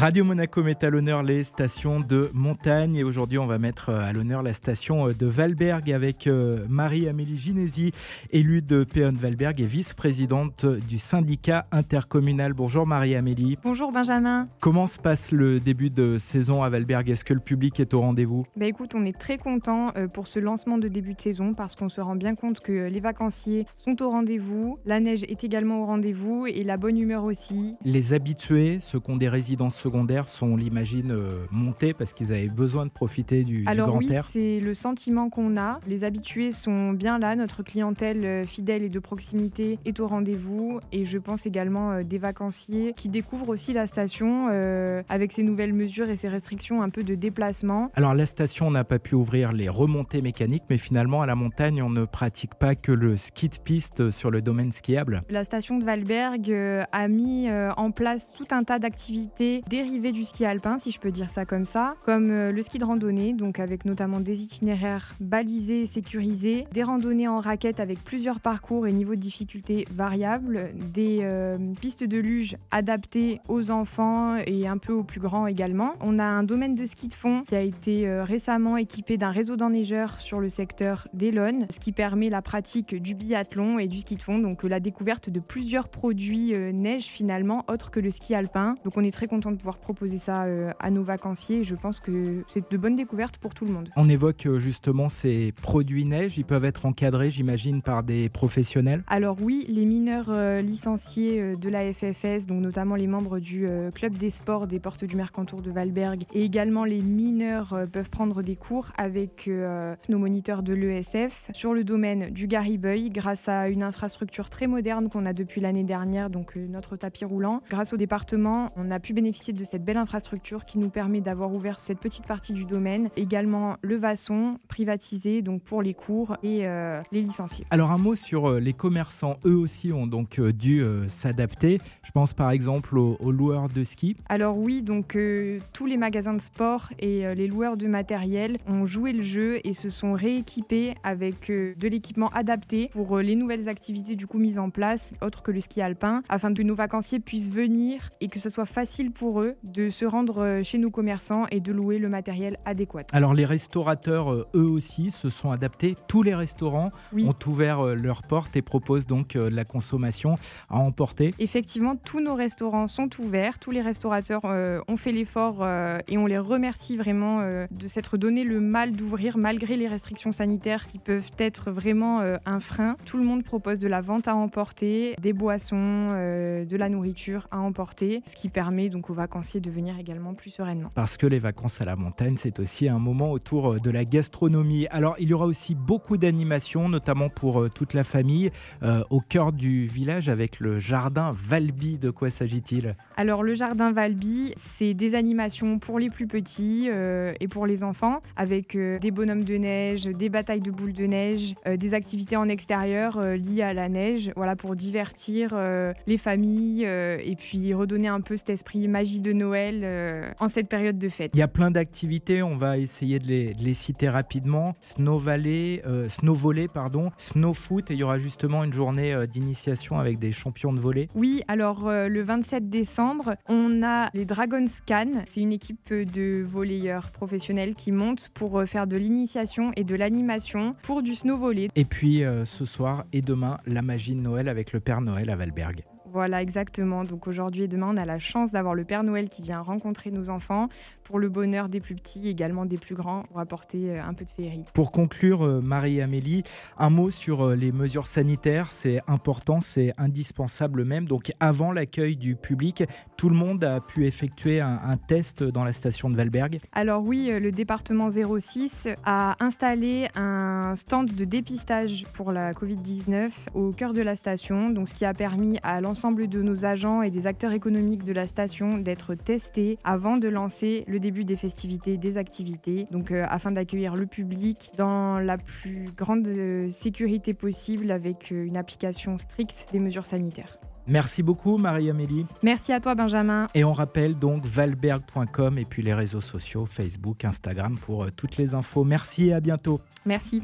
Radio Monaco met à l'honneur les stations de montagne et aujourd'hui on va mettre euh, à l'honneur la station euh, de Valberg avec euh, Marie-Amélie Ginesi, élue de Péon-Valberg et vice-présidente du syndicat intercommunal. Bonjour Marie-Amélie. Bonjour Benjamin. Comment se passe le début de saison à Valberg? Est-ce que le public est au rendez-vous? Bah écoute, on est très content pour ce lancement de début de saison parce qu'on se rend bien compte que les vacanciers sont au rendez-vous, la neige est également au rendez-vous et la bonne humeur aussi. Les habitués, ceux qui ont des résidences secondaires sont, on l'imagine, euh, montés parce qu'ils avaient besoin de profiter du, Alors grand oui, air c'est le sentiment qu'on a. Les habitués sont bien là, notre clientèle euh, fidèle et de proximité est au rendez-vous et je pense également euh, des vacanciers qui découvrent aussi la station avec ses nouvelles mesures et ses restrictions un peu de déplacement. Alors la station n'a pas pu ouvrir les remontées mécaniques, mais finalement à la montagne, on ne pratique pas que le ski de piste sur le domaine skiable. La station de Valberg a mis en place tout un tas d'activités dérivés du ski alpin, si je peux dire ça comme ça, comme euh, le ski de randonnée, donc avec notamment des itinéraires balisés et sécurisés, des randonnées en raquette avec plusieurs parcours et niveaux de difficulté variables, des euh, pistes de luge adaptées aux enfants et un peu aux plus grands également. On a un domaine de ski de fond qui a été euh, récemment équipé d'un réseau d'enneigeurs sur le secteur d'Elon, ce qui permet la pratique du biathlon et du ski de fond, donc la découverte de plusieurs produits neige finalement autres que le ski alpin. Donc on est très content de pouvoir proposer ça euh, à nos vacanciers. je pense que c'est de bonnes découvertes pour tout le monde. On évoque euh, justement ces produits neige. Ils peuvent être encadrés, j'imagine, par des professionnels. Alors oui, les mineurs euh, licenciés de la FFS, donc notamment les membres du club des sports des Portes du Mercantour de Valberg, et également les mineurs peuvent prendre des cours avec nos moniteurs de l'ESF sur le domaine du Garibeuil grâce à une infrastructure très moderne qu'on a depuis l'année dernière, donc notre tapis roulant. Grâce au département, on a pu bénéficier de cette belle infrastructure qui nous permet d'avoir ouvert cette petite partie du domaine. Également le Vasson, privatisé donc pour les cours et euh, les licenciés. Alors un mot sur euh, les commerçants, eux aussi ont donc euh, dû s'adapter. Je pense par exemple aux, loueurs de ski. Alors oui, donc tous les magasins de sport et les loueurs de matériel ont joué le jeu et se sont rééquipés avec de l'équipement adapté pour les nouvelles activités du coup mises en place, autres que le ski alpin, afin que nos vacanciers puissent venir et que ce soit facile pour eux de se rendre euh, chez nos commerçants et de louer le matériel adéquat. Alors les restaurateurs, euh, eux aussi, se sont adaptés. Tous les restaurants ont ouvert euh, leurs portes et proposent donc de la consommation à emporter. Effectivement, tous nos restaurants sont ouverts. Tous les restaurateurs ont fait l'effort et on les remercie vraiment de s'être donné le mal d'ouvrir malgré les restrictions sanitaires qui peuvent être vraiment un frein. Tout le monde propose de la vente à emporter, des boissons, de la nourriture à emporter, ce qui permet donc aux vacances de venir également plus sereinement. Parce que les vacances à la montagne, c'est aussi un moment autour euh, de la gastronomie. Alors, il y aura aussi beaucoup d'animations, notamment pour euh, toute la famille, euh, au cœur du village avec le jardin Valby. De quoi s'agit-il? Alors, le jardin Valby, c'est des animations pour les plus petits et pour les enfants, avec des bonhommes de neige, des batailles de boules de neige, des activités en extérieur liées à la neige, voilà, pour divertir les familles et puis redonner un peu cet esprit magie de Noël euh, en cette période de fête. Il y a plein d'activités, on va essayer de les, citer rapidement. Snow Valley, euh, Snow Volley, pardon, Snow Foot, et il y aura justement une journée euh, d'initiation avec des champions de volley. Oui, alors le 27 décembre, on a les Dragons Can. C'est une équipe de volleyeurs professionnels qui montent pour faire de l'initiation et de l'animation pour du snow volley. Et puis ce soir et demain, la magie de Noël avec le Père Noël à Valberg. Voilà, exactement. Donc aujourd'hui et demain, on a la chance d'avoir le Père Noël qui vient rencontrer nos enfants pour le bonheur des plus petits, également des plus grands, pour apporter euh, un peu de féerie. Pour conclure, euh, Marie-Amélie, un mot sur euh, les mesures sanitaires. C'est important, c'est indispensable même. Donc avant l'accueil du public, tout le monde a pu effectuer un, un test dans la station de Valberg Alors oui, le département 06 a installé un stand de dépistage pour la Covid-19 au cœur de la station, donc ce qui a permis à l'ensemble l'ensemble de nos agents et des acteurs économiques de la station d'être testés avant de lancer le début des festivités, des activités, donc euh, afin d'accueillir le public dans la plus grande euh, sécurité possible avec euh, une application stricte des mesures sanitaires. Merci beaucoup Marie-Amélie. Merci à toi Benjamin. Et on rappelle donc valberg.com et puis les réseaux sociaux Facebook, Instagram pour toutes les infos. Merci et à bientôt. Merci.